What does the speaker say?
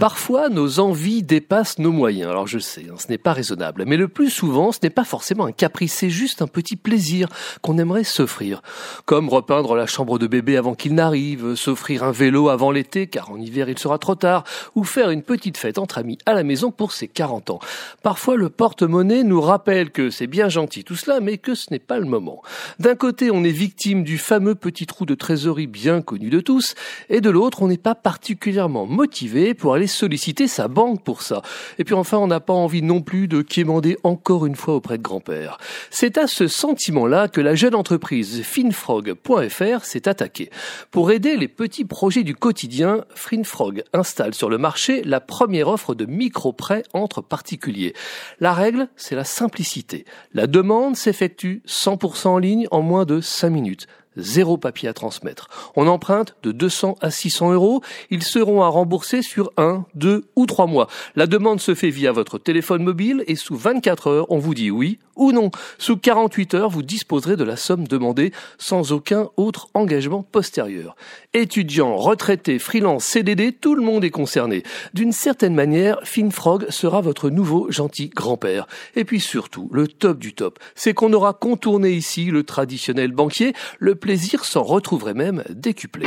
Parfois, nos envies dépassent nos moyens. Alors je sais, hein, ce n'est pas raisonnable. Mais le plus souvent, ce n'est pas forcément un caprice, c'est juste un petit plaisir qu'on aimerait s'offrir. Comme repeindre la chambre de bébé avant qu'il n'arrive, s'offrir un vélo avant l'été, car en hiver il sera trop tard, ou faire une petite fête entre amis à la maison pour ses 40 ans. Parfois, le porte-monnaie nous rappelle que c'est bien gentil tout cela, mais que ce n'est pas le moment. D'un côté, on est victime du fameux petit trou de trésorerie bien connu de tous, et de l'autre, on n'est pas particulièrement motivé pour aller solliciter sa banque pour ça. Et puis enfin, on n'a pas envie non plus de quémander encore une fois auprès de grand-père. C'est à ce sentiment-là que la jeune entreprise finfrog.fr s'est attaquée. Pour aider les petits projets du quotidien, Finfrog installe sur le marché la première offre de micro-prêt entre particuliers. La règle, c'est la simplicité. La demande s'effectue 100% en ligne en moins de 5 minutes zéro papier à transmettre. On emprunte de 200 à 600 euros. Ils seront à rembourser sur un, deux ou trois mois. La demande se fait via votre téléphone mobile et sous 24 heures, on vous dit oui ou non. Sous 48 heures, vous disposerez de la somme demandée sans aucun autre engagement postérieur. Étudiants, retraités, freelance, CDD, tout le monde est concerné. D'une certaine manière, FinFrog sera votre nouveau gentil grand-père. Et puis surtout, le top du top, c'est qu'on aura contourné ici le traditionnel banquier, le plaisir s'en retrouverait même décuplé.